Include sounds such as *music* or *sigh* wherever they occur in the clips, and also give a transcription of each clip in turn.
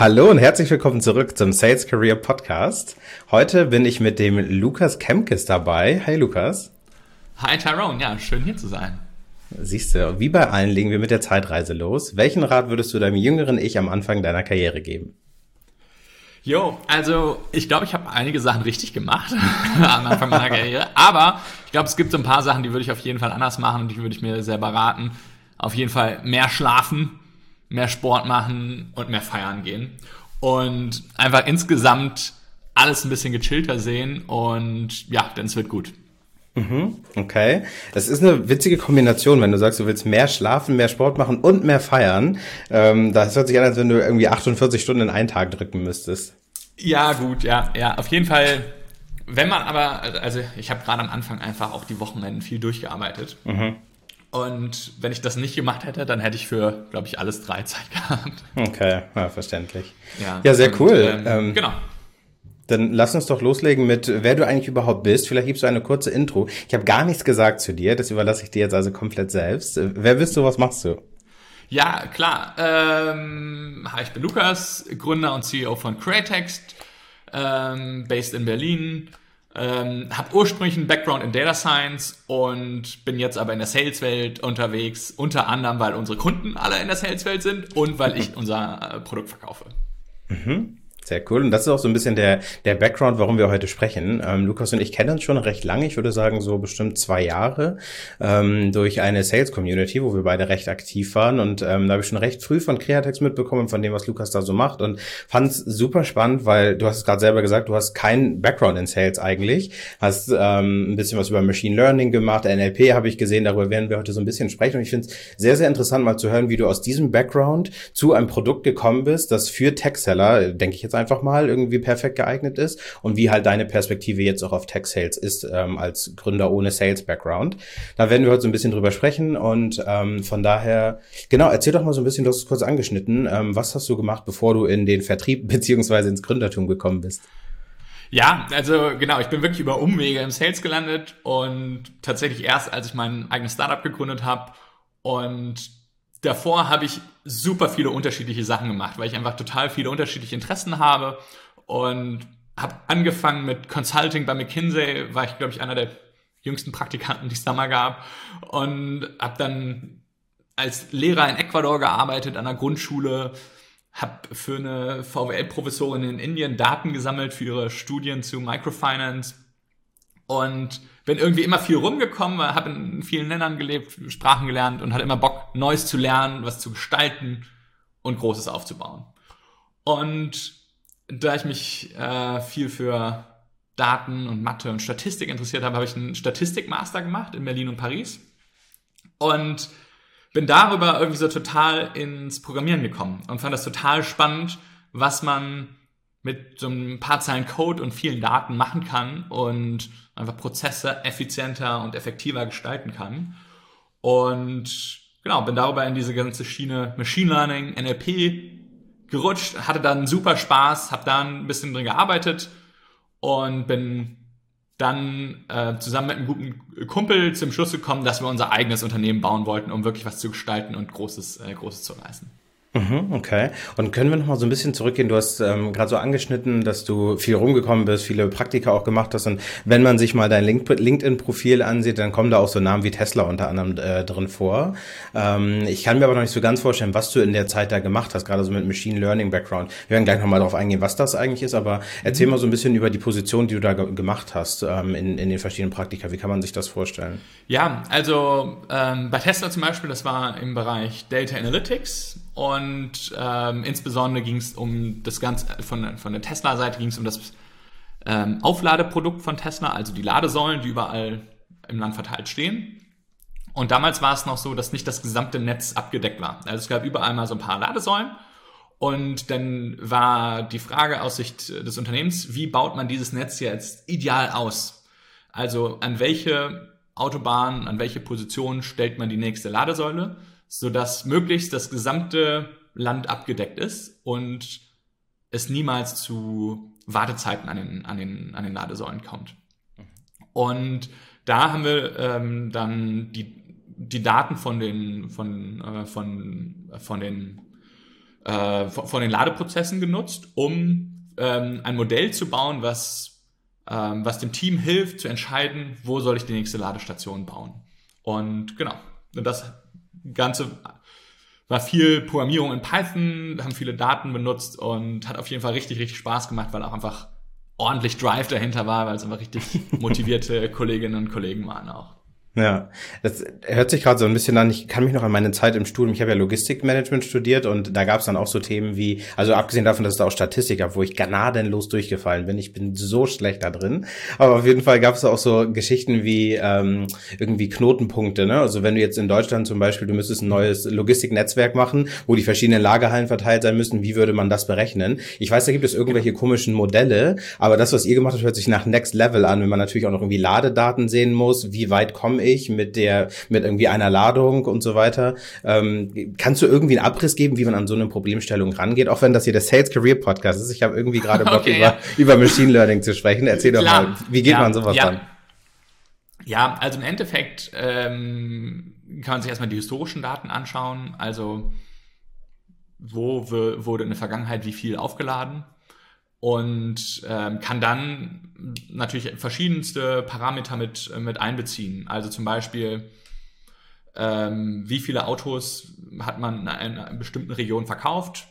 Hallo und herzlich willkommen zurück zum Sales Career Podcast. Heute bin ich mit dem Lukas Kemkes dabei. Hi Lukas. Hi Tyrone, ja, schön hier zu sein. Siehst du, wie bei allen legen wir mit der Zeitreise los. Welchen Rat würdest du deinem jüngeren Ich am Anfang deiner Karriere geben? Jo, also ich glaube, ich habe einige Sachen richtig gemacht *laughs* am Anfang meiner Karriere, aber ich glaube, es gibt so ein paar Sachen, die würde ich auf jeden Fall anders machen und die würde ich mir selber raten. Auf jeden Fall mehr schlafen, mehr Sport machen und mehr feiern gehen. Und einfach insgesamt alles ein bisschen gechillter sehen und ja, denn es wird gut. Mhm, okay. Das ist eine witzige Kombination, wenn du sagst, du willst mehr schlafen, mehr Sport machen und mehr feiern. Ähm, das hört sich an, als wenn du irgendwie 48 Stunden in einen Tag drücken müsstest. Ja, gut, ja, ja. Auf jeden Fall, wenn man aber, also ich habe gerade am Anfang einfach auch die Wochenenden viel durchgearbeitet. Mhm. Und wenn ich das nicht gemacht hätte, dann hätte ich für, glaube ich, alles drei Zeit gehabt. Okay, ja, verständlich. Ja, ja sehr und, cool. Ähm, ähm, genau. Dann lass uns doch loslegen mit, wer du eigentlich überhaupt bist. Vielleicht gibst du eine kurze Intro. Ich habe gar nichts gesagt zu dir, das überlasse ich dir jetzt also komplett selbst. Wer bist du, was machst du? Ja, klar. Ähm, hi, ich bin Lukas, Gründer und CEO von Creatext, ähm, based in Berlin. Ähm, habe ursprünglich einen Background in Data Science und bin jetzt aber in der Sales-Welt unterwegs, unter anderem, weil unsere Kunden alle in der Sales-Welt sind und weil ich unser äh, Produkt verkaufe. Mhm. Sehr cool. Und das ist auch so ein bisschen der, der Background, warum wir heute sprechen. Ähm, Lukas und ich kennen uns schon recht lange. Ich würde sagen, so bestimmt zwei Jahre ähm, durch eine Sales Community, wo wir beide recht aktiv waren. Und ähm, da habe ich schon recht früh von Createx mitbekommen, von dem, was Lukas da so macht. Und fand es super spannend, weil du hast es gerade selber gesagt, du hast keinen Background in Sales eigentlich. Hast ähm, ein bisschen was über Machine Learning gemacht, NLP habe ich gesehen, darüber werden wir heute so ein bisschen sprechen. Und ich finde es sehr, sehr interessant, mal zu hören, wie du aus diesem Background zu einem Produkt gekommen bist, das für Tech-Seller, denke ich jetzt einfach mal irgendwie perfekt geeignet ist und wie halt deine Perspektive jetzt auch auf Tech Sales ist ähm, als Gründer ohne Sales Background. Da werden wir heute so ein bisschen drüber sprechen und ähm, von daher, genau, erzähl doch mal so ein bisschen, du hast es kurz angeschnitten, ähm, was hast du gemacht, bevor du in den Vertrieb *laughs* beziehungsweise ins Gründertum gekommen bist? Ja, also genau, ich bin wirklich über Umwege im Sales gelandet und tatsächlich erst, als ich mein eigenes Startup gegründet habe und davor habe ich super viele unterschiedliche Sachen gemacht, weil ich einfach total viele unterschiedliche Interessen habe und habe angefangen mit Consulting bei McKinsey, war ich glaube ich einer der jüngsten Praktikanten, die es da mal gab und habe dann als Lehrer in Ecuador gearbeitet an der Grundschule, habe für eine VWL-Professorin in Indien Daten gesammelt für ihre Studien zu Microfinance und bin irgendwie immer viel rumgekommen, habe in vielen Ländern gelebt, Sprachen gelernt und hatte immer Bock, Neues zu lernen, was zu gestalten und Großes aufzubauen. Und da ich mich äh, viel für Daten und Mathe und Statistik interessiert habe, habe ich einen Statistikmaster gemacht in Berlin und Paris und bin darüber irgendwie so total ins Programmieren gekommen und fand das total spannend, was man mit so ein paar Zeilen Code und vielen Daten machen kann und einfach Prozesse effizienter und effektiver gestalten kann. Und genau, bin darüber in diese ganze Schiene Machine Learning, NLP gerutscht, hatte dann super Spaß, habe da ein bisschen drin gearbeitet und bin dann äh, zusammen mit einem guten Kumpel zum Schluss gekommen, dass wir unser eigenes Unternehmen bauen wollten, um wirklich was zu gestalten und Großes, äh, Großes zu reißen. Mhm, okay. Und können wir noch mal so ein bisschen zurückgehen? Du hast ähm, gerade so angeschnitten, dass du viel rumgekommen bist, viele Praktika auch gemacht hast. Und wenn man sich mal dein LinkedIn-Profil ansieht, dann kommen da auch so Namen wie Tesla unter anderem äh, drin vor. Ähm, ich kann mir aber noch nicht so ganz vorstellen, was du in der Zeit da gemacht hast, gerade so mit Machine Learning Background. Wir werden gleich noch mal darauf eingehen, was das eigentlich ist. Aber erzähl mhm. mal so ein bisschen über die Position, die du da ge gemacht hast ähm, in, in den verschiedenen Praktika. Wie kann man sich das vorstellen? Ja, also ähm, bei Tesla zum Beispiel, das war im Bereich Data Analytics und ähm, insbesondere ging es um das Ganze, von, von der Tesla-Seite ging es um das ähm, Aufladeprodukt von Tesla, also die Ladesäulen, die überall im Land verteilt stehen. Und damals war es noch so, dass nicht das gesamte Netz abgedeckt war. Also es gab überall mal so ein paar Ladesäulen. Und dann war die Frage aus Sicht des Unternehmens, wie baut man dieses Netz jetzt ideal aus? Also an welche Autobahn, an welche Position stellt man die nächste Ladesäule? Sodass möglichst das gesamte Land abgedeckt ist und es niemals zu Wartezeiten an den, an den, an den Ladesäulen kommt. Und da haben wir ähm, dann die, die Daten von den, von, äh, von, von den äh, von den Ladeprozessen genutzt, um ähm, ein Modell zu bauen, was, ähm, was dem Team hilft zu entscheiden, wo soll ich die nächste Ladestation bauen. Und genau, das Ganze war viel Programmierung in Python, haben viele Daten benutzt und hat auf jeden Fall richtig, richtig Spaß gemacht, weil auch einfach ordentlich Drive dahinter war, weil es einfach richtig *laughs* motivierte Kolleginnen und Kollegen waren auch. Ja, das hört sich gerade so ein bisschen an. Ich kann mich noch an meine Zeit im Studium, ich habe ja Logistikmanagement studiert und da gab es dann auch so Themen wie, also abgesehen davon, dass es da auch Statistik gab, wo ich gnadenlos durchgefallen bin. Ich bin so schlecht da drin. Aber auf jeden Fall gab es auch so Geschichten wie ähm, irgendwie Knotenpunkte. Ne? Also wenn du jetzt in Deutschland zum Beispiel, du müsstest ein neues Logistiknetzwerk machen, wo die verschiedenen Lagerhallen verteilt sein müssen, wie würde man das berechnen? Ich weiß, da gibt es irgendwelche komischen Modelle, aber das, was ihr gemacht habt, hört sich nach Next Level an, wenn man natürlich auch noch irgendwie Ladedaten sehen muss, wie weit komme ich mit der, mit irgendwie einer Ladung und so weiter. Ähm, kannst du irgendwie einen Abriss geben, wie man an so eine Problemstellung rangeht? Auch wenn das hier der Sales Career Podcast ist. Ich habe irgendwie gerade Bock *laughs* okay, über, ja. über Machine Learning zu sprechen. Erzähl doch Klar. mal, wie geht ja, man sowas ja. an? Ja, also im Endeffekt ähm, kann man sich erstmal die historischen Daten anschauen. Also wo wurde in der Vergangenheit wie viel aufgeladen? Und ähm, kann dann natürlich verschiedenste Parameter mit, mit einbeziehen. Also zum Beispiel, ähm, wie viele Autos hat man in einer bestimmten Region verkauft,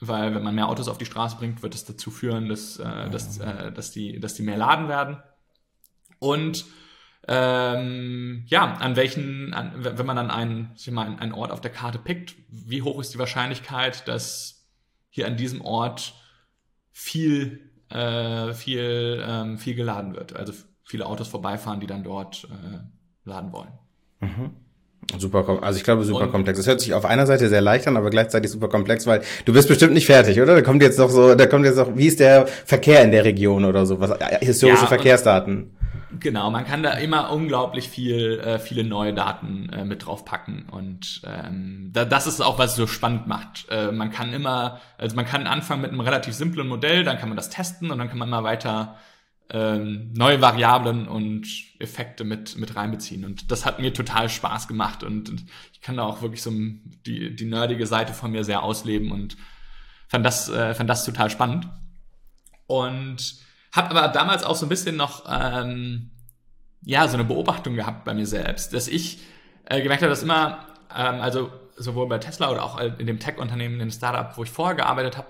weil wenn man mehr Autos auf die Straße bringt, wird es dazu führen, dass, äh, dass, äh, dass, die, dass die mehr laden werden. Und ähm, ja, an welchen, an, wenn man dann einen, ich mal, einen Ort auf der Karte pickt, wie hoch ist die Wahrscheinlichkeit, dass hier an diesem Ort viel, äh, viel, ähm, viel geladen wird. Also viele Autos vorbeifahren, die dann dort äh, laden wollen. Mhm. Super, also ich glaube super und, komplex. Es hört sich auf einer Seite sehr leicht an, aber gleichzeitig super komplex, weil du bist bestimmt nicht fertig, oder? Da kommt jetzt noch so, da kommt jetzt noch, wie ist der Verkehr in der Region oder so, was historische ja, Verkehrsdaten. Genau, man kann da immer unglaublich viel, äh, viele neue Daten äh, mit draufpacken und ähm, da, das ist auch was so spannend macht. Äh, man kann immer, also man kann anfangen mit einem relativ simplen Modell, dann kann man das testen und dann kann man immer weiter ähm, neue Variablen und Effekte mit mit reinbeziehen und das hat mir total Spaß gemacht und, und ich kann da auch wirklich so die die nerdige Seite von mir sehr ausleben und fand das äh, fand das total spannend und hab aber damals auch so ein bisschen noch, ähm, ja, so eine Beobachtung gehabt bei mir selbst, dass ich äh, gemerkt habe, dass immer, ähm, also sowohl bei Tesla oder auch in dem Tech-Unternehmen, dem Startup, wo ich vorher gearbeitet habe,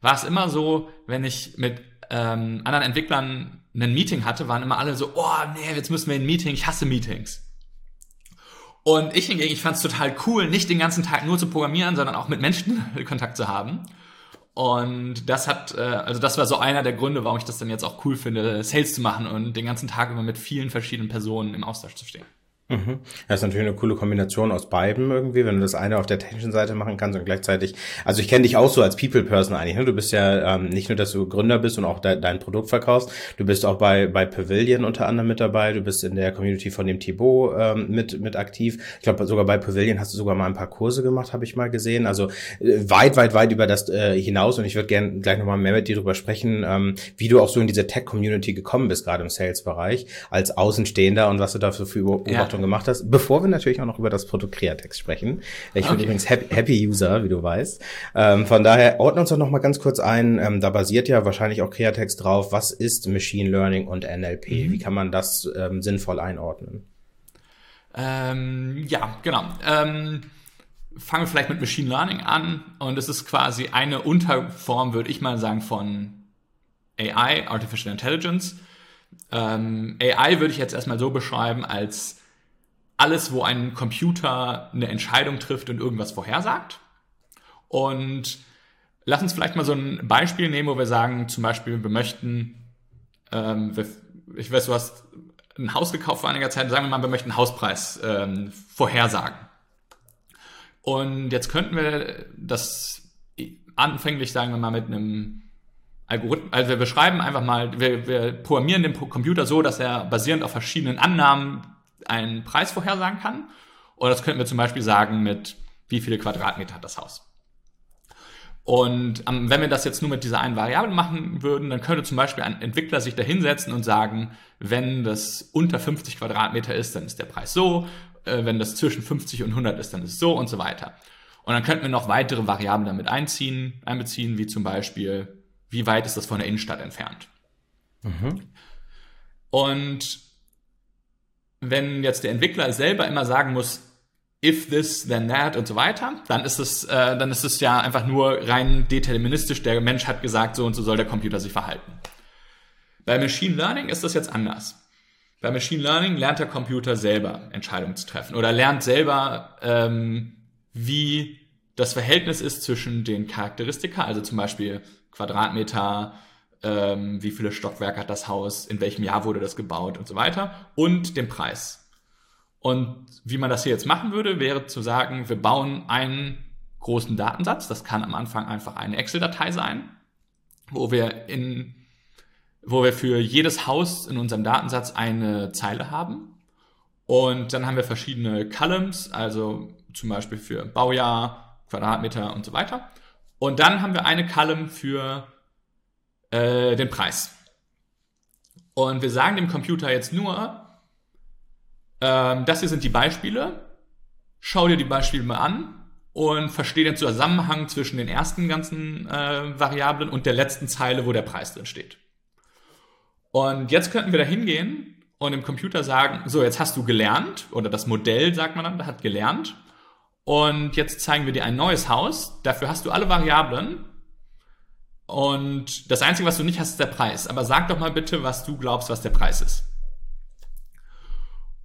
war es immer so, wenn ich mit ähm, anderen Entwicklern ein Meeting hatte, waren immer alle so, oh nee, jetzt müssen wir in ein Meeting, ich hasse Meetings. Und ich hingegen, ich fand es total cool, nicht den ganzen Tag nur zu programmieren, sondern auch mit Menschen *laughs* Kontakt zu haben. Und das hat, äh, also das war so einer der Gründe, warum ich das dann jetzt auch cool finde, Sales zu machen und den ganzen Tag immer mit vielen verschiedenen Personen im Austausch zu stehen. Mhm. Das ist natürlich eine coole Kombination aus beiden irgendwie, wenn du das eine auf der technischen Seite machen kannst und gleichzeitig, also ich kenne dich auch so als People-Person eigentlich, ne? Du bist ja ähm, nicht nur, dass du Gründer bist und auch de dein Produkt verkaufst, du bist auch bei, bei Pavilion unter anderem mit dabei, du bist in der Community von dem Thibaut ähm, mit, mit aktiv. Ich glaube, sogar bei Pavilion hast du sogar mal ein paar Kurse gemacht, habe ich mal gesehen. Also äh, weit, weit, weit über das äh, hinaus und ich würde gerne gleich nochmal mehr mit dir darüber sprechen, ähm, wie du auch so in diese Tech-Community gekommen bist, gerade im Sales-Bereich, als Außenstehender und was du da für Beobachtungen ja schon gemacht hast, bevor wir natürlich auch noch über das Produkt Createx sprechen. Ich okay. bin übrigens Happy, Happy, User, wie du weißt. Ähm, von daher ordnen uns doch noch mal ganz kurz ein. Ähm, da basiert ja wahrscheinlich auch Createx drauf. Was ist Machine Learning und NLP? Mhm. Wie kann man das ähm, sinnvoll einordnen? Ähm, ja, genau. Ähm, fangen wir vielleicht mit Machine Learning an. Und es ist quasi eine Unterform, würde ich mal sagen, von AI, Artificial Intelligence. Ähm, AI würde ich jetzt erstmal so beschreiben als alles, wo ein Computer eine Entscheidung trifft und irgendwas vorhersagt. Und lass uns vielleicht mal so ein Beispiel nehmen, wo wir sagen, zum Beispiel, wir möchten, ähm, ich weiß, du hast ein Haus gekauft vor einiger Zeit, sagen wir mal, wir möchten einen Hauspreis ähm, vorhersagen. Und jetzt könnten wir das anfänglich, sagen wir mal, mit einem Algorithmus, also wir beschreiben einfach mal, wir, wir programmieren den Computer so, dass er basierend auf verschiedenen Annahmen einen Preis vorhersagen kann. Oder das könnten wir zum Beispiel sagen mit, wie viele Quadratmeter hat das Haus. Und ähm, wenn wir das jetzt nur mit dieser einen Variable machen würden, dann könnte zum Beispiel ein Entwickler sich da hinsetzen und sagen, wenn das unter 50 Quadratmeter ist, dann ist der Preis so, äh, wenn das zwischen 50 und 100 ist, dann ist es so und so weiter. Und dann könnten wir noch weitere Variablen damit einziehen, einbeziehen, wie zum Beispiel, wie weit ist das von der Innenstadt entfernt. Mhm. Und wenn jetzt der Entwickler selber immer sagen muss, if this, then that und so weiter, dann ist es, äh, dann ist es ja einfach nur rein deterministisch. Der Mensch hat gesagt, so und so soll der Computer sich verhalten. Bei Machine Learning ist das jetzt anders. Bei Machine Learning lernt der Computer selber Entscheidungen zu treffen oder lernt selber, ähm, wie das Verhältnis ist zwischen den Charakteristika, also zum Beispiel Quadratmeter, ähm, wie viele Stockwerke hat das Haus, in welchem Jahr wurde das gebaut und so weiter, und dem Preis. Und wie man das hier jetzt machen würde, wäre zu sagen, wir bauen einen großen Datensatz. Das kann am Anfang einfach eine Excel-Datei sein, wo wir in, wo wir für jedes Haus in unserem Datensatz eine Zeile haben. Und dann haben wir verschiedene Columns, also zum Beispiel für Baujahr, Quadratmeter und so weiter. Und dann haben wir eine Column für äh, den Preis. Und wir sagen dem Computer jetzt nur, ähm, das hier sind die Beispiele. Schau dir die Beispiele mal an und verstehe den Zusammenhang zwischen den ersten ganzen äh, Variablen und der letzten Zeile, wo der Preis drin steht. Und jetzt könnten wir da hingehen und dem Computer sagen, so, jetzt hast du gelernt, oder das Modell, sagt man dann, hat gelernt. Und jetzt zeigen wir dir ein neues Haus. Dafür hast du alle Variablen. Und das Einzige, was du nicht hast, ist der Preis. Aber sag doch mal bitte, was du glaubst, was der Preis ist.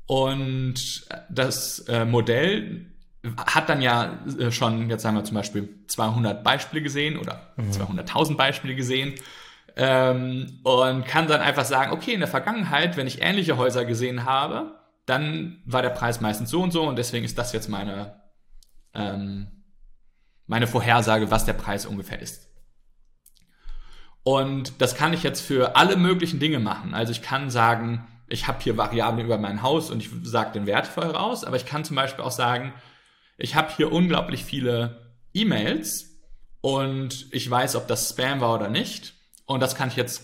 Und das äh, Modell hat dann ja äh, schon, jetzt sagen wir zum Beispiel 200 Beispiele gesehen oder mhm. 200.000 Beispiele gesehen ähm, und kann dann einfach sagen, okay, in der Vergangenheit, wenn ich ähnliche Häuser gesehen habe, dann war der Preis meistens so und so und deswegen ist das jetzt meine, ähm, meine Vorhersage, was der Preis ungefähr ist. Und das kann ich jetzt für alle möglichen Dinge machen. Also ich kann sagen, ich habe hier Variablen über mein Haus und ich sage den Wert voraus, aber ich kann zum Beispiel auch sagen, ich habe hier unglaublich viele E-Mails und ich weiß, ob das Spam war oder nicht. Und das kann ich jetzt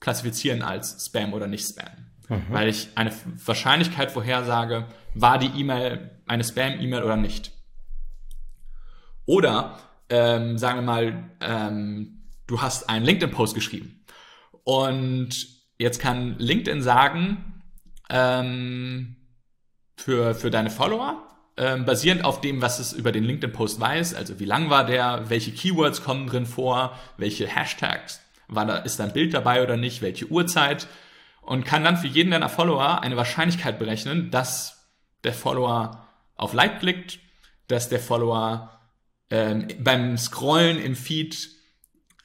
klassifizieren als Spam oder nicht Spam. Mhm. Weil ich eine Wahrscheinlichkeit vorhersage, war die E-Mail eine Spam-E-Mail oder nicht. Oder ähm, sagen wir mal, ähm, du hast einen LinkedIn-Post geschrieben. Und Jetzt kann LinkedIn sagen, ähm, für, für deine Follower, ähm, basierend auf dem, was es über den LinkedIn-Post weiß, also wie lang war der, welche Keywords kommen drin vor, welche Hashtags, war da, ist da ein Bild dabei oder nicht, welche Uhrzeit und kann dann für jeden deiner Follower eine Wahrscheinlichkeit berechnen, dass der Follower auf Like klickt, dass der Follower ähm, beim Scrollen im Feed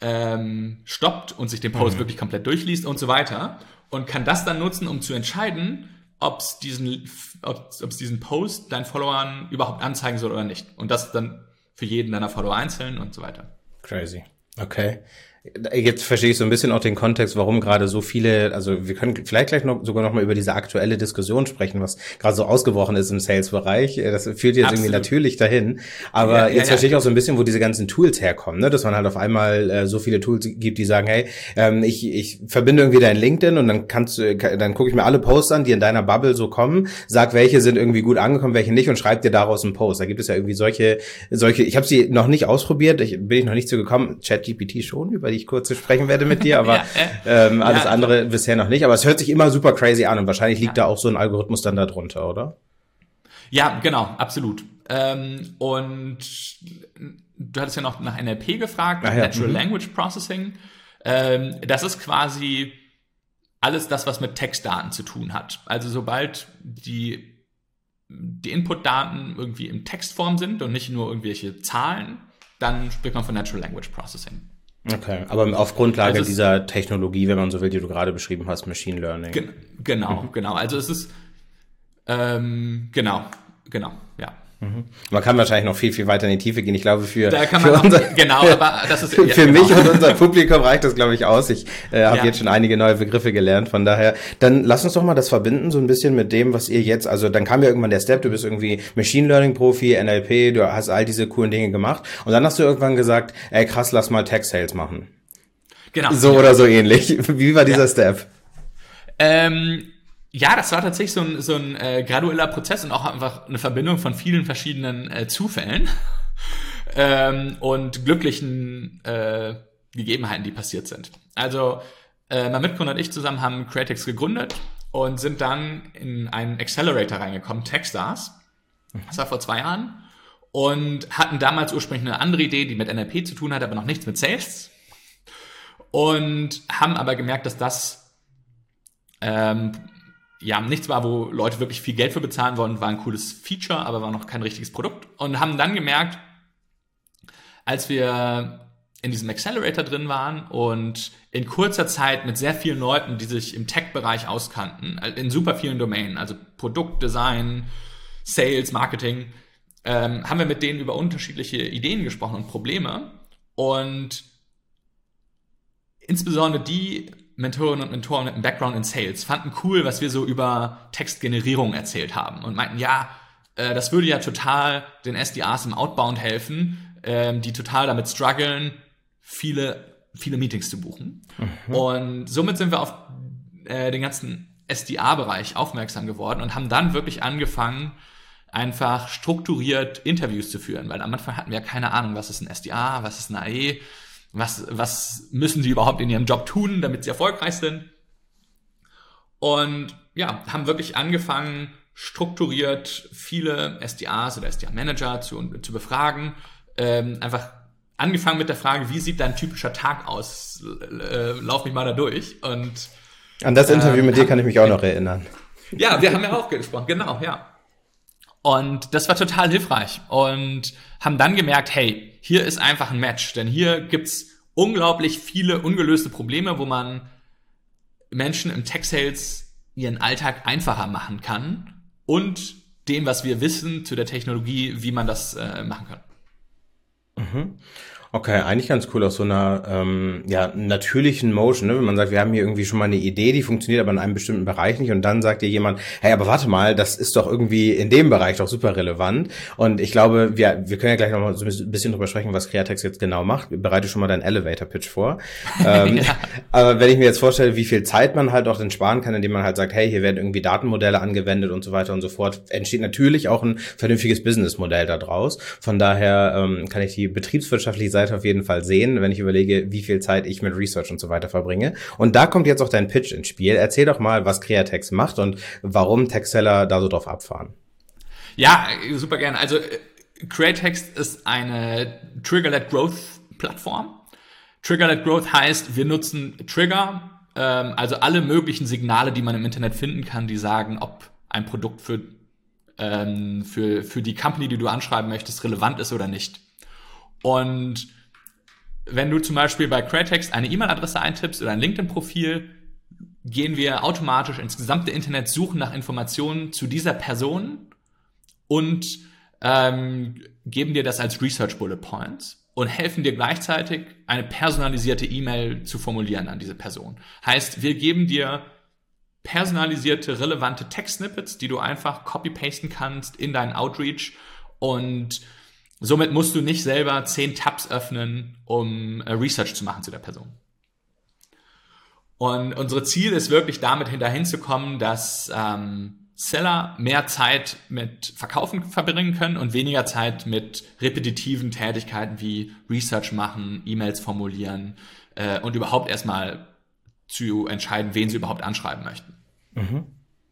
ähm, stoppt und sich den Post mhm. wirklich komplett durchliest und so weiter und kann das dann nutzen, um zu entscheiden, ob es diesen, ob's diesen Post deinen Followern überhaupt anzeigen soll oder nicht. Und das dann für jeden deiner Follower einzeln und so weiter. Crazy. Okay. Jetzt verstehe ich so ein bisschen auch den Kontext, warum gerade so viele, also wir können vielleicht gleich noch, sogar noch mal über diese aktuelle Diskussion sprechen, was gerade so ausgebrochen ist im Sales-Bereich. Das führt jetzt Absolut. irgendwie natürlich dahin. Aber ja, jetzt ja, verstehe ich auch so ein bisschen, wo diese ganzen Tools herkommen, ne? dass man halt auf einmal äh, so viele Tools gibt, die sagen, hey, ähm, ich, ich verbinde irgendwie dein LinkedIn und dann kannst du, dann gucke ich mir alle Posts an, die in deiner Bubble so kommen, sag, welche sind irgendwie gut angekommen, welche nicht und schreib dir daraus einen Post. Da gibt es ja irgendwie solche, solche, ich habe sie noch nicht ausprobiert, ich bin ich noch nicht so gekommen, ChatGPT schon über die ich kurz sprechen werde mit dir, *laughs* aber ja, äh, ähm, alles ja, andere also, bisher noch nicht. Aber es hört sich immer super crazy an und wahrscheinlich liegt ja. da auch so ein Algorithmus dann darunter, oder? Ja, genau, absolut. Ähm, und du hattest ja noch nach NLP gefragt, Ach, Natural mhm. Language Processing. Ähm, das ist quasi alles das, was mit Textdaten zu tun hat. Also sobald die, die Inputdaten irgendwie in Textform sind und nicht nur irgendwelche Zahlen, dann spricht man von Natural Language Processing. Okay, aber auf Grundlage also dieser Technologie, wenn man so will, die du gerade beschrieben hast, Machine Learning. Ge genau, mhm. genau. Also es ist ähm, genau, genau, ja. Mhm. Man kann wahrscheinlich noch viel, viel weiter in die Tiefe gehen. Ich glaube, für, für unser, *laughs* genau, ist, für ja, genau. mich und unser Publikum reicht das, glaube ich, aus. Ich äh, habe ja. jetzt schon einige neue Begriffe gelernt. Von daher, dann lass uns doch mal das verbinden, so ein bisschen mit dem, was ihr jetzt, also dann kam ja irgendwann der Step, du bist irgendwie Machine Learning Profi, NLP, du hast all diese coolen Dinge gemacht. Und dann hast du irgendwann gesagt, ey krass, lass mal Tech Sales machen. Genau. So oder so ähnlich. *laughs* Wie war dieser ja. Step? Ähm, ja, das war tatsächlich so ein, so ein äh, gradueller Prozess und auch einfach eine Verbindung von vielen verschiedenen äh, Zufällen. *laughs* ähm, und glücklichen äh, Gegebenheiten, die passiert sind. Also äh, mein Mitgründer und ich zusammen haben Createx gegründet und sind dann in einen Accelerator reingekommen, Techstars. Das war vor zwei Jahren. Und hatten damals ursprünglich eine andere Idee, die mit NLP zu tun hat, aber noch nichts mit Sales. Und haben aber gemerkt, dass das ähm, ja nichts war, wo Leute wirklich viel Geld für bezahlen wollen. War ein cooles Feature, aber war noch kein richtiges Produkt. Und haben dann gemerkt, als wir in diesem Accelerator drin waren und in kurzer Zeit mit sehr vielen Leuten, die sich im Tech-Bereich auskannten, in super vielen Domänen, also Produktdesign, Sales, Marketing, ähm, haben wir mit denen über unterschiedliche Ideen gesprochen und Probleme. Und insbesondere die Mentorinnen und Mentoren mit einem Background in Sales fanden cool, was wir so über Textgenerierung erzählt haben und meinten, ja, äh, das würde ja total den SDRs im Outbound helfen, ähm, die total damit strugglen, viele, viele Meetings zu buchen. Mhm. Und somit sind wir auf äh, den ganzen SDA-Bereich aufmerksam geworden und haben dann wirklich angefangen, einfach strukturiert Interviews zu führen, weil am Anfang hatten wir keine Ahnung, was ist ein SDA, was ist ein AE, was, was müssen sie überhaupt in ihrem Job tun, damit sie erfolgreich sind. Und ja, haben wirklich angefangen, strukturiert viele SDAs oder SDA-Manager zu, zu befragen, ähm, einfach angefangen mit der Frage, wie sieht dein typischer Tag aus? Äh, lauf mich mal da durch. Und an das Interview ähm, mit dir kann ich mich auch noch erinnern. Ja, wir haben ja auch gesprochen, genau, ja. Und das war total hilfreich und haben dann gemerkt, hey, hier ist einfach ein Match, denn hier gibt's unglaublich viele ungelöste Probleme, wo man Menschen im Tech Sales ihren Alltag einfacher machen kann und dem, was wir wissen zu der Technologie, wie man das äh, machen kann. Mhm. Okay, eigentlich ganz cool aus so einer ähm, ja, natürlichen Motion, ne? wenn man sagt, wir haben hier irgendwie schon mal eine Idee, die funktioniert aber in einem bestimmten Bereich nicht und dann sagt dir jemand, hey, aber warte mal, das ist doch irgendwie in dem Bereich doch super relevant und ich glaube, wir, wir können ja gleich noch mal so ein bisschen drüber sprechen, was Createx jetzt genau macht. Bereite schon mal deinen Elevator-Pitch vor. ähm, *laughs* ja. Aber wenn ich mir jetzt vorstelle, wie viel Zeit man halt auch dann sparen kann, indem man halt sagt, hey, hier werden irgendwie Datenmodelle angewendet und so weiter und so fort, entsteht natürlich auch ein vernünftiges Businessmodell daraus. Von daher ähm, kann ich die betriebswirtschaftliche Seite auf jeden Fall sehen, wenn ich überlege, wie viel Zeit ich mit Research und so weiter verbringe. Und da kommt jetzt auch dein Pitch ins Spiel. Erzähl doch mal, was Createx macht und warum Textseller da so drauf abfahren. Ja, super gerne. Also äh, Createx ist eine Trigger-led Growth Plattform. Trigger-led Growth heißt, wir nutzen Trigger, ähm, also alle möglichen Signale, die man im Internet finden kann, die sagen, ob ein Produkt für, ähm, für, für die Company, die du anschreiben möchtest, relevant ist oder nicht. Und wenn du zum Beispiel bei Cratex eine E-Mail-Adresse eintippst oder ein LinkedIn-Profil, gehen wir automatisch ins gesamte Internet, suchen nach Informationen zu dieser Person und ähm, geben dir das als Research Bullet Points und helfen dir gleichzeitig eine personalisierte E-Mail zu formulieren an diese Person. Heißt, wir geben dir personalisierte, relevante Text-Snippets, die du einfach copy-pasten kannst in deinen Outreach und Somit musst du nicht selber zehn Tabs öffnen, um äh, Research zu machen zu der Person. Und unsere Ziel ist wirklich damit dahin zu kommen, dass ähm, Seller mehr Zeit mit Verkaufen verbringen können und weniger Zeit mit repetitiven Tätigkeiten wie Research machen, E-Mails formulieren äh, und überhaupt erstmal zu entscheiden, wen sie überhaupt anschreiben möchten. Mhm.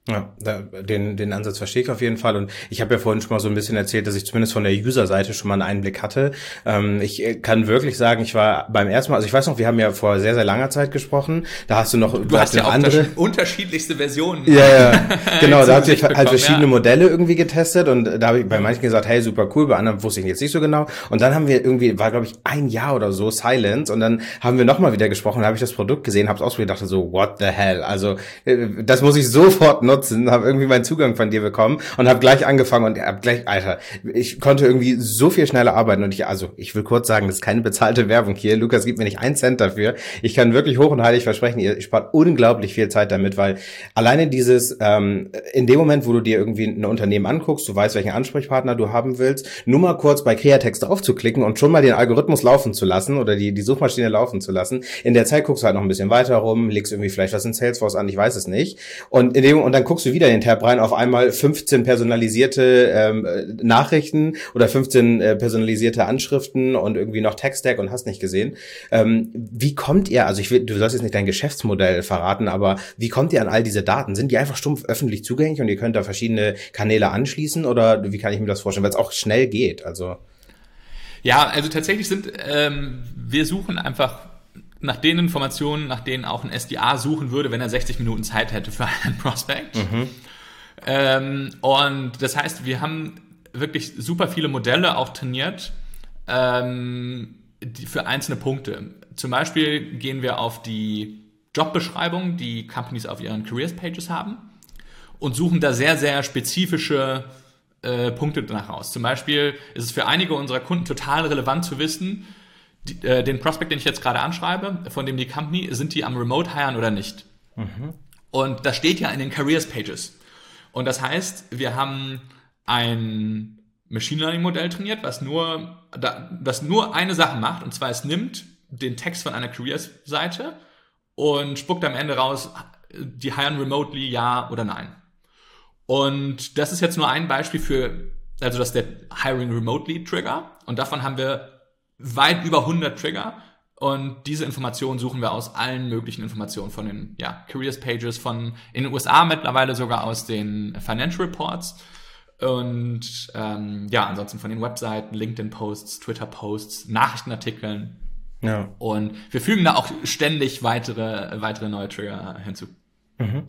Ja, da, den, den Ansatz verstehe ich auf jeden Fall. Und ich habe ja vorhin schon mal so ein bisschen erzählt, dass ich zumindest von der User-Seite schon mal einen Einblick hatte. Ähm, ich äh, kann wirklich sagen, ich war beim ersten Mal, also ich weiß noch, wir haben ja vor sehr, sehr langer Zeit gesprochen. Da hast du noch du hast ja andere unterschiedlichste Versionen. Ja, ja. *laughs* genau, da habt ihr halt verschiedene ja. Modelle irgendwie getestet und da habe ich bei manchen gesagt, hey, super cool, bei anderen wusste ich jetzt nicht so genau. Und dann haben wir irgendwie, war glaube ich ein Jahr oder so Silence und dann haben wir nochmal wieder gesprochen, da habe ich das Produkt gesehen, habe es ausprobiert, dachte so, what the hell? Also äh, das muss ich sofort nutzen nutzen, habe irgendwie meinen Zugang von dir bekommen und habe gleich angefangen und hab gleich, Alter, ich konnte irgendwie so viel schneller arbeiten und ich, also ich will kurz sagen, das ist keine bezahlte Werbung hier. Lukas gibt mir nicht einen Cent dafür. Ich kann wirklich hoch und heilig versprechen, ihr spart unglaublich viel Zeit damit, weil alleine dieses, ähm, in dem Moment, wo du dir irgendwie ein Unternehmen anguckst, du weißt, welchen Ansprechpartner du haben willst, nur mal kurz bei Creatext draufzuklicken und schon mal den Algorithmus laufen zu lassen oder die, die Suchmaschine laufen zu lassen. In der Zeit guckst du halt noch ein bisschen weiter rum, legst irgendwie vielleicht was in Salesforce an, ich weiß es nicht. Und in dem, und dann guckst du wieder Tab rein, auf einmal 15 personalisierte ähm, Nachrichten oder 15 äh, personalisierte Anschriften und irgendwie noch Tech-Stack und hast nicht gesehen. Ähm, wie kommt ihr, also ich will, du sollst jetzt nicht dein Geschäftsmodell verraten, aber wie kommt ihr an all diese Daten? Sind die einfach stumpf öffentlich zugänglich und ihr könnt da verschiedene Kanäle anschließen oder wie kann ich mir das vorstellen? Weil es auch schnell geht, also. Ja, also tatsächlich sind, ähm, wir suchen einfach nach den Informationen, nach denen auch ein SDA suchen würde, wenn er 60 Minuten Zeit hätte für einen *laughs* Prospect. Mhm. Ähm, und das heißt, wir haben wirklich super viele Modelle auch trainiert ähm, für einzelne Punkte. Zum Beispiel gehen wir auf die Jobbeschreibung, die Companies auf ihren Careers Pages haben und suchen da sehr, sehr spezifische äh, Punkte danach raus. Zum Beispiel ist es für einige unserer Kunden total relevant zu wissen, die, äh, den Prospect, den ich jetzt gerade anschreibe, von dem die Company, sind die am Remote hiren oder nicht? Mhm. Und das steht ja in den Careers Pages. Und das heißt, wir haben ein Machine Learning Modell trainiert, was nur, das nur eine Sache macht, und zwar es nimmt den Text von einer Careers Seite und spuckt am Ende raus, die hiren remotely, ja oder nein. Und das ist jetzt nur ein Beispiel für, also das ist der Hiring Remotely Trigger. Und davon haben wir weit über 100 Trigger. Und diese Informationen suchen wir aus allen möglichen Informationen von den ja, Careers Pages, von in den USA mittlerweile sogar aus den Financial Reports. Und ähm, ja, ansonsten von den Webseiten, LinkedIn-Posts, Twitter-Posts, Nachrichtenartikeln. Ja. Und wir fügen da auch ständig weitere, weitere neue Trigger hinzu. Mhm.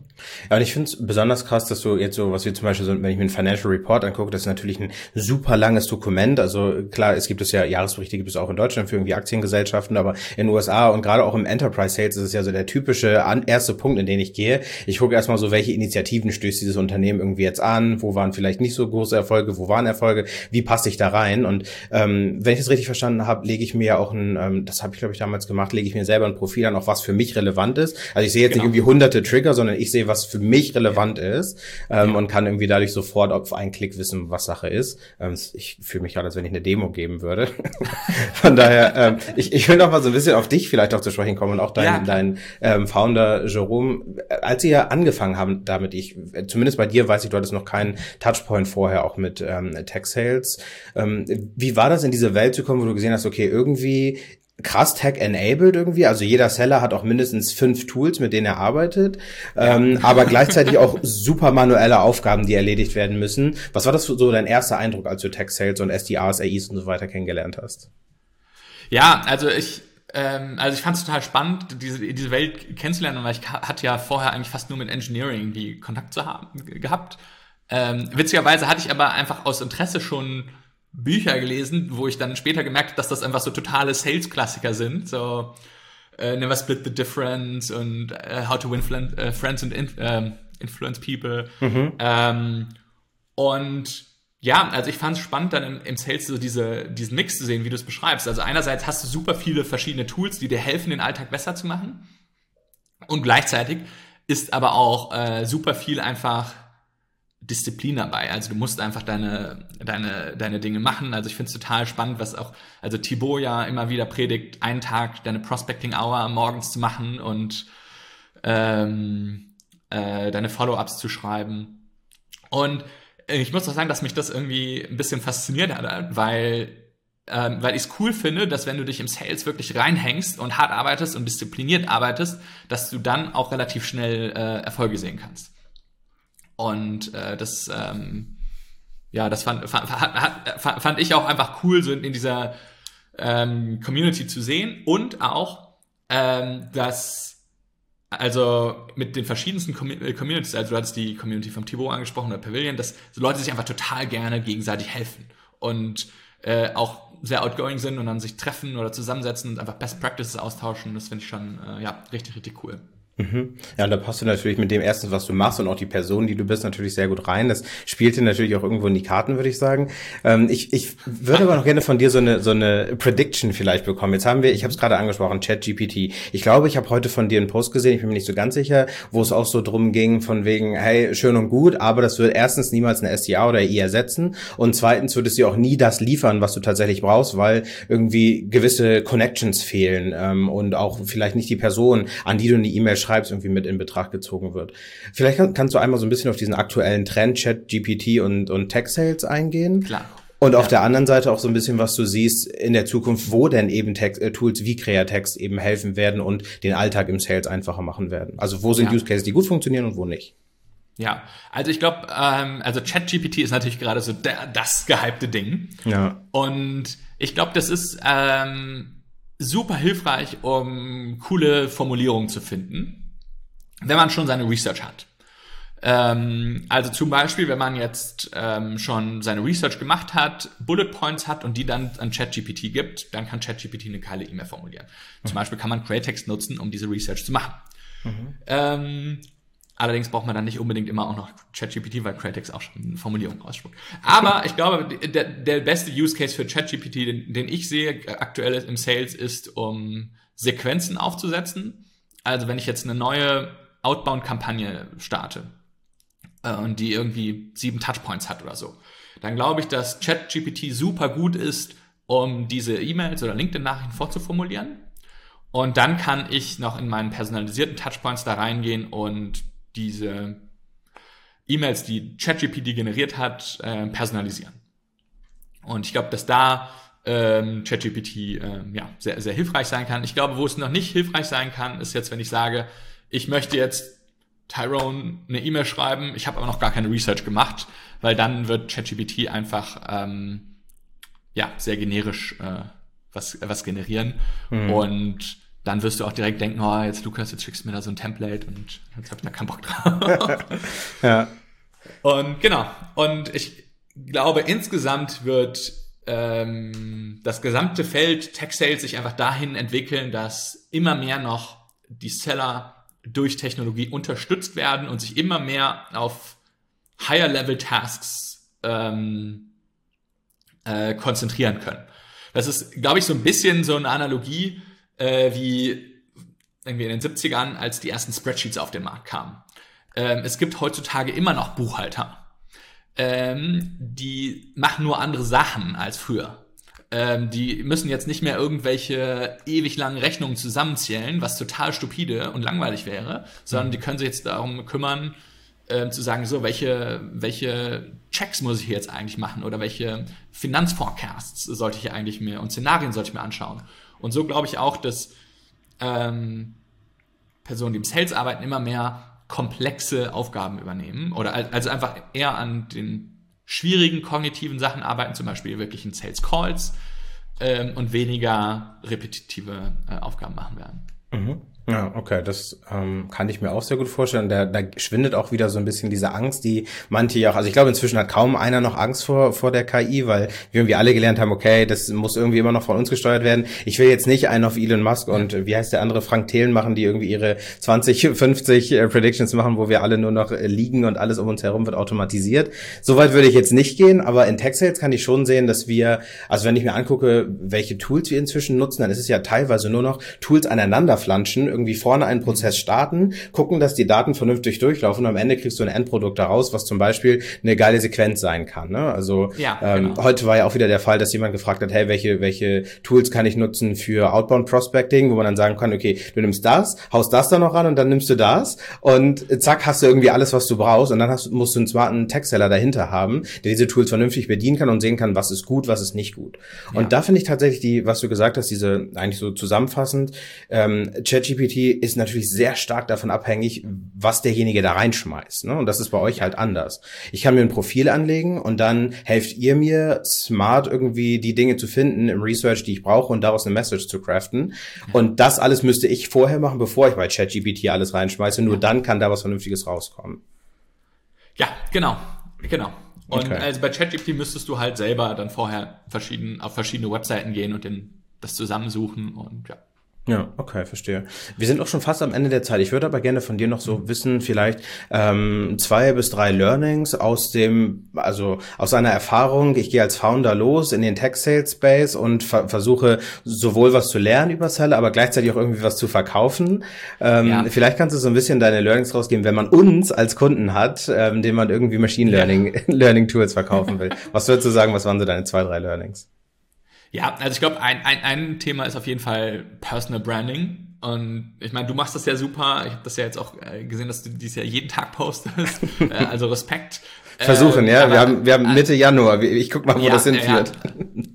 Ja, und ich finde es besonders krass, dass du jetzt so, was wir zum Beispiel so, wenn ich mir einen Financial Report angucke, das ist natürlich ein super langes Dokument. Also klar, es gibt es ja Jahresberichte, gibt es auch in Deutschland für irgendwie Aktiengesellschaften, aber in den USA und gerade auch im Enterprise Sales ist es ja so der typische erste Punkt, in den ich gehe. Ich gucke erstmal so, welche Initiativen stößt dieses Unternehmen irgendwie jetzt an, wo waren vielleicht nicht so große Erfolge, wo waren Erfolge, wie passe ich da rein? Und ähm, wenn ich das richtig verstanden habe, lege ich mir ja auch ein, ähm, das habe ich glaube ich damals gemacht, lege ich mir selber ein Profil an, auch was für mich relevant ist. Also ich sehe jetzt genau. nicht irgendwie hunderte Trigger, sondern ich sehe, was für mich relevant ist ähm, ja. und kann irgendwie dadurch sofort auf einen Klick wissen, was Sache ist. Ähm, ich fühle mich gerade, als wenn ich eine Demo geben würde. *laughs* Von daher, ähm, ich, ich will noch mal so ein bisschen auf dich vielleicht auch zu sprechen kommen und auch dein, ja. dein ähm, Founder Jerome. Als ihr angefangen haben damit, ich zumindest bei dir weiß ich, du hattest noch keinen Touchpoint vorher auch mit ähm, Tech Sales. Ähm, wie war das in diese Welt zu kommen, wo du gesehen hast, okay, irgendwie krass tech-enabled irgendwie. Also jeder Seller hat auch mindestens fünf Tools, mit denen er arbeitet, ja. ähm, aber gleichzeitig auch super manuelle Aufgaben, die erledigt werden müssen. Was war das so dein erster Eindruck, als du Tech-Sales und SDRs, AIs und so weiter kennengelernt hast? Ja, also ich ähm, also ich fand es total spannend, diese, diese Welt kennenzulernen, weil ich hatte ja vorher eigentlich fast nur mit Engineering irgendwie Kontakt zu haben gehabt. Ähm, witzigerweise hatte ich aber einfach aus Interesse schon Bücher gelesen, wo ich dann später gemerkt habe, dass das einfach so totale Sales-Klassiker sind. So uh, Never Split the Difference und uh, How to Win uh, Friends and in, uh, Influence People. Mhm. Ähm, und ja, also ich fand es spannend, dann im, im Sales so diese, diesen Mix zu sehen, wie du es beschreibst. Also einerseits hast du super viele verschiedene Tools, die dir helfen, den Alltag besser zu machen. Und gleichzeitig ist aber auch äh, super viel einfach Disziplin dabei. Also du musst einfach deine, deine, deine Dinge machen. Also ich finde es total spannend, was auch, also Thibaut ja immer wieder predigt, einen Tag deine Prospecting Hour morgens zu machen und ähm, äh, deine Follow-ups zu schreiben. Und ich muss auch sagen, dass mich das irgendwie ein bisschen fasziniert hat, weil ähm, weil ich es cool finde, dass wenn du dich im Sales wirklich reinhängst und hart arbeitest und diszipliniert arbeitest, dass du dann auch relativ schnell äh, Erfolge sehen kannst. Und äh, das, ähm, ja, das fand, fand, fand, fand ich auch einfach cool, so in dieser ähm, Community zu sehen und auch, ähm, dass also mit den verschiedensten äh, Communities, also du hattest die Community vom Thibaut angesprochen oder Pavilion, dass Leute sich einfach total gerne gegenseitig helfen und äh, auch sehr outgoing sind und dann sich treffen oder zusammensetzen und einfach Best Practices austauschen. Das finde ich schon äh, ja richtig richtig cool. Mhm. Ja, und da passt du natürlich mit dem ersten, was du machst und auch die Person, die du bist, natürlich sehr gut rein. Das spielt dir natürlich auch irgendwo in die Karten, würde ich sagen. Ähm, ich, ich würde aber noch gerne von dir so eine, so eine Prediction vielleicht bekommen. Jetzt haben wir, ich habe es gerade angesprochen, ChatGPT. Ich glaube, ich habe heute von dir einen Post gesehen, ich bin mir nicht so ganz sicher, wo es auch so drum ging, von wegen, hey, schön und gut, aber das wird erstens niemals eine SDA oder I ersetzen und zweitens wird es dir auch nie das liefern, was du tatsächlich brauchst, weil irgendwie gewisse Connections fehlen ähm, und auch vielleicht nicht die Person, an die du eine E-Mail schreibst, beschreibst, irgendwie mit in Betracht gezogen wird. Vielleicht kann, kannst du einmal so ein bisschen auf diesen aktuellen Trend Chat, GPT und, und Tech Sales eingehen. Klar. Und auf der anderen Seite auch so ein bisschen, was du siehst in der Zukunft, wo denn eben Text, äh, Tools wie Creatext eben helfen werden und den Alltag im Sales einfacher machen werden. Also wo sind ja. Use Cases, die gut funktionieren und wo nicht. Ja, also ich glaube, ähm, also ChatGPT ist natürlich gerade so der, das gehypte Ding. Ja. Und ich glaube, das ist ähm, super hilfreich, um coole Formulierungen zu finden, wenn man schon seine Research hat. Ähm, also zum Beispiel, wenn man jetzt ähm, schon seine Research gemacht hat, Bullet Points hat und die dann an ChatGPT gibt, dann kann ChatGPT eine geile E-Mail formulieren. Mhm. Zum Beispiel kann man Creatext nutzen, um diese Research zu machen. Mhm. Ähm, Allerdings braucht man dann nicht unbedingt immer auch noch ChatGPT, weil Createx auch schon Formulierungen ausspuckt. Aber ich glaube, der, der beste Use Case für ChatGPT, den, den ich sehe aktuell im Sales, ist, um Sequenzen aufzusetzen. Also wenn ich jetzt eine neue Outbound-Kampagne starte äh, und die irgendwie sieben Touchpoints hat oder so, dann glaube ich, dass ChatGPT super gut ist, um diese E-Mails oder LinkedIn-Nachrichten vorzuformulieren. Und dann kann ich noch in meinen personalisierten Touchpoints da reingehen und diese E-Mails, die ChatGPT generiert hat, äh, personalisieren. Und ich glaube, dass da ähm, ChatGPT ähm, ja, sehr, sehr hilfreich sein kann. Ich glaube, wo es noch nicht hilfreich sein kann, ist jetzt, wenn ich sage, ich möchte jetzt Tyrone eine E-Mail schreiben, ich habe aber noch gar keine Research gemacht, weil dann wird ChatGPT einfach ähm, ja sehr generisch äh, was, was generieren. Mhm. Und dann wirst du auch direkt denken, oh, jetzt Lukas, jetzt schickst du mir da so ein Template und jetzt habe ich da keinen Bock drauf. *laughs* ja. Und genau. Und ich glaube, insgesamt wird ähm, das gesamte Feld Tech Sales sich einfach dahin entwickeln, dass immer mehr noch die Seller durch Technologie unterstützt werden und sich immer mehr auf Higher-Level-Tasks ähm, äh, konzentrieren können. Das ist, glaube ich, so ein bisschen so eine Analogie äh, wie irgendwie in den 70ern, als die ersten Spreadsheets auf den Markt kamen. Ähm, es gibt heutzutage immer noch Buchhalter. Ähm, die machen nur andere Sachen als früher. Ähm, die müssen jetzt nicht mehr irgendwelche ewig langen Rechnungen zusammenzählen, was total stupide und langweilig wäre, sondern mhm. die können sich jetzt darum kümmern, äh, zu sagen, so, welche, welche Checks muss ich hier jetzt eigentlich machen oder welche Finanzforecasts sollte ich eigentlich mir und Szenarien sollte ich mir anschauen. Und so glaube ich auch, dass ähm, Personen, die im Sales arbeiten, immer mehr komplexe Aufgaben übernehmen oder also einfach eher an den schwierigen kognitiven Sachen arbeiten, zum Beispiel wirklich in Sales Calls ähm, und weniger repetitive äh, Aufgaben machen werden. Mhm. Ja, okay, das ähm, kann ich mir auch sehr gut vorstellen. Da, da schwindet auch wieder so ein bisschen diese Angst, die manche ja auch, also ich glaube, inzwischen hat kaum einer noch Angst vor, vor der KI, weil wir irgendwie alle gelernt haben, okay, das muss irgendwie immer noch von uns gesteuert werden. Ich will jetzt nicht einen auf Elon Musk und wie heißt der andere, Frank Thelen machen, die irgendwie ihre 20, 50 äh, Predictions machen, wo wir alle nur noch äh, liegen und alles um uns herum wird automatisiert. Soweit würde ich jetzt nicht gehen, aber in Tech Sales kann ich schon sehen, dass wir, also wenn ich mir angucke, welche Tools wir inzwischen nutzen, dann ist es ja teilweise nur noch Tools aneinander flanschen, irgendwie vorne einen Prozess starten, gucken, dass die Daten vernünftig durchlaufen und am Ende kriegst du ein Endprodukt daraus, was zum Beispiel eine geile Sequenz sein kann. Ne? Also ja, ähm, genau. heute war ja auch wieder der Fall, dass jemand gefragt hat, hey, welche, welche Tools kann ich nutzen für Outbound Prospecting, wo man dann sagen kann, okay, du nimmst das, haust das da noch ran und dann nimmst du das und zack, hast du irgendwie alles, was du brauchst und dann hast, musst du einen smarten Tech-Seller dahinter haben, der diese Tools vernünftig bedienen kann und sehen kann, was ist gut, was ist nicht gut. Und ja. da finde ich tatsächlich die, was du gesagt hast, diese eigentlich so zusammenfassend, ähm, ChatGPT Community ist natürlich sehr stark davon abhängig, was derjenige da reinschmeißt. Ne? Und das ist bei euch halt anders. Ich kann mir ein Profil anlegen und dann helft ihr mir, smart irgendwie die Dinge zu finden im Research, die ich brauche und daraus eine Message zu craften. Und das alles müsste ich vorher machen, bevor ich bei ChatGPT alles reinschmeiße. Nur dann kann da was Vernünftiges rauskommen. Ja, genau. Genau. Und okay. also bei ChatGPT müsstest du halt selber dann vorher verschieden, auf verschiedene Webseiten gehen und den, das zusammensuchen und ja. Ja, okay, verstehe. Wir sind auch schon fast am Ende der Zeit. Ich würde aber gerne von dir noch so wissen, vielleicht ähm, zwei bis drei Learnings aus dem, also aus einer Erfahrung. Ich gehe als Founder los in den Tech Sales Space und ver versuche sowohl was zu lernen über Seller, aber gleichzeitig auch irgendwie was zu verkaufen. Ähm, ja. Vielleicht kannst du so ein bisschen deine Learnings rausgeben, wenn man uns als Kunden hat, ähm, dem man irgendwie Machine Learning ja. *laughs* Learning Tools verkaufen will. was würdest du sagen? Was waren so deine zwei, drei Learnings? Ja, also ich glaube, ein, ein, ein Thema ist auf jeden Fall Personal Branding. Und ich meine, du machst das ja super. Ich habe das ja jetzt auch äh, gesehen, dass du dies ja jeden Tag postest. *laughs* äh, also Respekt. Versuchen, äh, ja. Aber, wir haben, wir haben Mitte Januar. Ich guck mal, wo ja, das hinführt.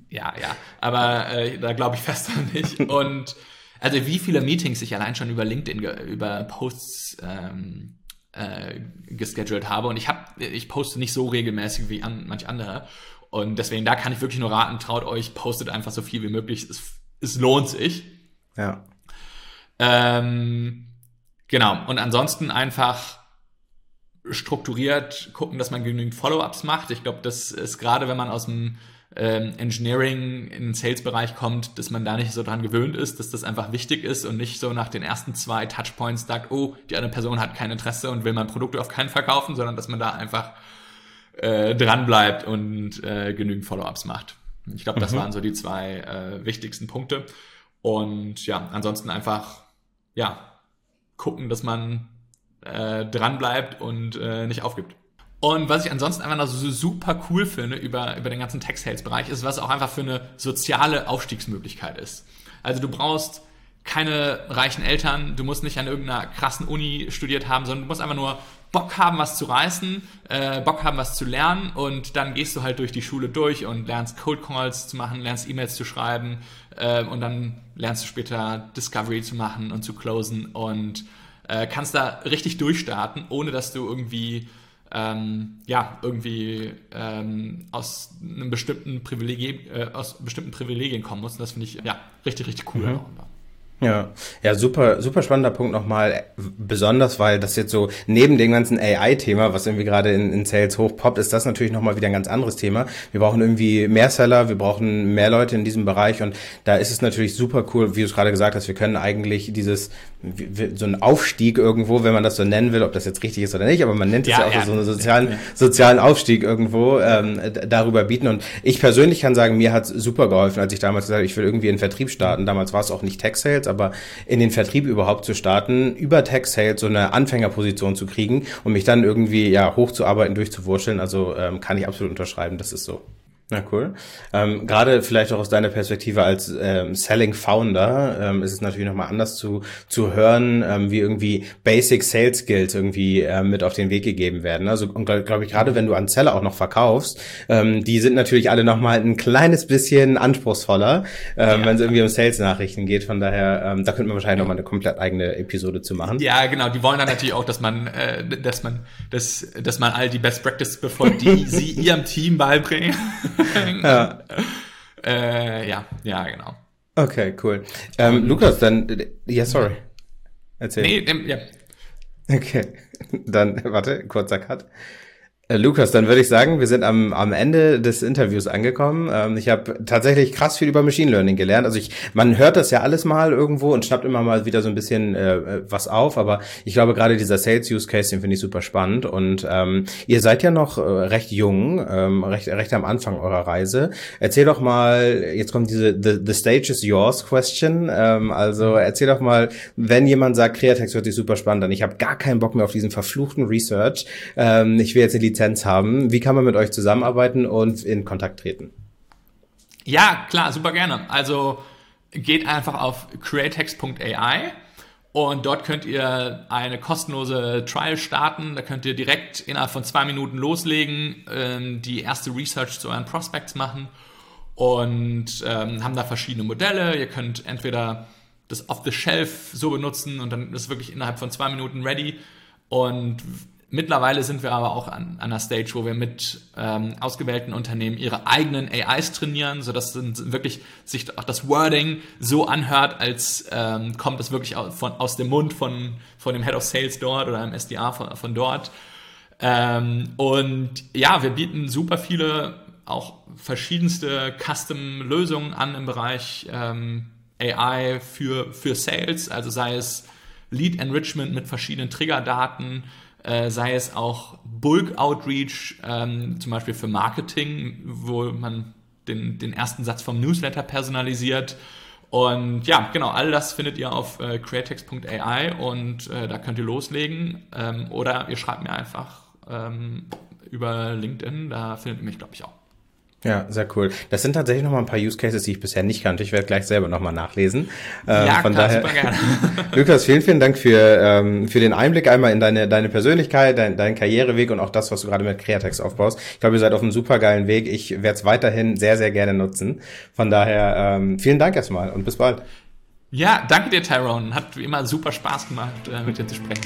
Ja, ja. ja. Aber äh, da glaube ich fest an nicht. Und also wie viele Meetings ich allein schon über LinkedIn, über Posts ähm, äh, gescheduled habe. Und ich habe, ich poste nicht so regelmäßig wie an, manch andere. Und deswegen, da kann ich wirklich nur raten, traut euch, postet einfach so viel wie möglich. Es, es lohnt sich. Ja. Ähm, genau. Und ansonsten einfach strukturiert gucken, dass man genügend Follow-ups macht. Ich glaube, das ist gerade, wenn man aus dem ähm, Engineering in den Sales-Bereich kommt, dass man da nicht so dran gewöhnt ist, dass das einfach wichtig ist und nicht so nach den ersten zwei Touchpoints sagt, oh, die andere Person hat kein Interesse und will mein Produkt auf keinen verkaufen, sondern dass man da einfach äh, dran bleibt und äh, genügend Follow-ups macht. Ich glaube, das mhm. waren so die zwei äh, wichtigsten Punkte. Und ja, ansonsten einfach ja gucken, dass man äh, dran bleibt und äh, nicht aufgibt. Und was ich ansonsten einfach noch so super cool finde über, über den ganzen Tech-Sales-Bereich ist, was auch einfach für eine soziale Aufstiegsmöglichkeit ist. Also du brauchst keine reichen Eltern, du musst nicht an irgendeiner krassen Uni studiert haben, sondern du musst einfach nur Bock haben, was zu reißen, äh, Bock haben, was zu lernen und dann gehst du halt durch die Schule durch und lernst Cold Calls zu machen, lernst E-Mails zu schreiben äh, und dann lernst du später Discovery zu machen und zu closen und äh, kannst da richtig durchstarten, ohne dass du irgendwie ähm, ja, irgendwie ähm, aus einem bestimmten Privilegien, äh, aus bestimmten Privilegien kommen muss. Und das finde ich ja richtig, richtig cool. Mhm. Ja, ja, super, super spannender Punkt nochmal, besonders weil das jetzt so neben dem ganzen AI-Thema, was irgendwie gerade in, in Sales hochpoppt, ist das natürlich nochmal wieder ein ganz anderes Thema. Wir brauchen irgendwie mehr Seller, wir brauchen mehr Leute in diesem Bereich und da ist es natürlich super cool, wie du es gerade gesagt hast, wir können eigentlich dieses, so ein Aufstieg irgendwo, wenn man das so nennen will, ob das jetzt richtig ist oder nicht, aber man nennt es ja, ja auch ja. so einen sozialen, sozialen Aufstieg irgendwo ähm, darüber bieten und ich persönlich kann sagen, mir hat super geholfen, als ich damals gesagt habe, ich will irgendwie in Vertrieb starten. Damals war es auch nicht Tech-Sales, Sales, aber in den Vertrieb überhaupt zu starten, über Tech Sales so eine Anfängerposition zu kriegen und mich dann irgendwie ja hochzuarbeiten, durchzuwurscheln. Also ähm, kann ich absolut unterschreiben, das ist so. Na cool. Ähm, Gerade vielleicht auch aus deiner Perspektive als ähm, Selling Founder ähm, ist es natürlich nochmal anders zu, zu hören, ähm, wie irgendwie Basic Sales Skills irgendwie ähm, mit auf den Weg gegeben werden. Also und glaube glaub ich, gerade wenn du an Seller auch noch verkaufst, ähm, die sind natürlich alle nochmal ein kleines bisschen anspruchsvoller, ähm, ja. wenn es irgendwie um Sales-Nachrichten geht. Von daher, ähm, da könnte man wahrscheinlich ja. nochmal eine komplett eigene Episode zu machen. Ja, genau. Die wollen dann natürlich auch, dass man, äh, dass man, dass, dass man all die Best Practice, bevor die *laughs* sie ihrem Team beibringen. Ja. *laughs* Äh, ja, ja, genau. Okay, cool. Ähm, Lukas, dann, ja, sorry. Erzähl. Nee, ähm, ja. Okay, *laughs* dann, warte, kurzer Cut. Äh, Lukas, dann würde ich sagen, wir sind am, am Ende des Interviews angekommen. Ähm, ich habe tatsächlich krass viel über Machine Learning gelernt. Also ich, man hört das ja alles mal irgendwo und schnappt immer mal wieder so ein bisschen äh, was auf, aber ich glaube gerade dieser Sales Use Case, den finde ich super spannend. Und ähm, ihr seid ja noch äh, recht jung, ähm, recht, recht am Anfang eurer Reise. Erzähl doch mal, jetzt kommt diese The, the Stage is Yours Question. Ähm, also erzähl doch mal, wenn jemand sagt, Createx hört sich super spannend an, ich habe gar keinen Bock mehr auf diesen verfluchten Research. Ähm, ich will jetzt in die Lizenz haben. Wie kann man mit euch zusammenarbeiten und in Kontakt treten? Ja, klar, super gerne. Also geht einfach auf createx.ai und dort könnt ihr eine kostenlose Trial starten. Da könnt ihr direkt innerhalb von zwei Minuten loslegen, ähm, die erste Research zu euren Prospects machen und ähm, haben da verschiedene Modelle. Ihr könnt entweder das off the shelf so benutzen und dann ist wirklich innerhalb von zwei Minuten ready. Und Mittlerweile sind wir aber auch an, einer Stage, wo wir mit ähm, ausgewählten Unternehmen ihre eigenen AIs trainieren, sodass wirklich sich auch das Wording so anhört, als ähm, kommt es wirklich aus, von, aus dem Mund von, von dem Head of Sales dort oder einem SDA von, von dort. Ähm, und ja, wir bieten super viele, auch verschiedenste Custom-Lösungen an im Bereich ähm, AI für, für Sales, also sei es Lead Enrichment mit verschiedenen Triggerdaten, äh, sei es auch Bulk Outreach, ähm, zum Beispiel für Marketing, wo man den, den ersten Satz vom Newsletter personalisiert. Und ja, genau, all das findet ihr auf äh, createx.ai und äh, da könnt ihr loslegen. Ähm, oder ihr schreibt mir einfach ähm, über LinkedIn, da findet ihr mich, glaube ich, auch. Ja, sehr cool. Das sind tatsächlich noch mal ein paar Use Cases, die ich bisher nicht kannte. Ich werde gleich selber noch mal nachlesen. Ähm, ja, von klar, daher, super gerne. *laughs* Lukas, vielen, vielen Dank für, ähm, für den Einblick einmal in deine, deine Persönlichkeit, dein, deinen Karriereweg und auch das, was du gerade mit Createx aufbaust. Ich glaube, ihr seid auf einem super geilen Weg. Ich werde es weiterhin sehr, sehr gerne nutzen. Von daher, ähm, vielen Dank erstmal und bis bald. Ja, danke dir, Tyrone. Hat wie immer super Spaß gemacht, äh, mit dir zu sprechen.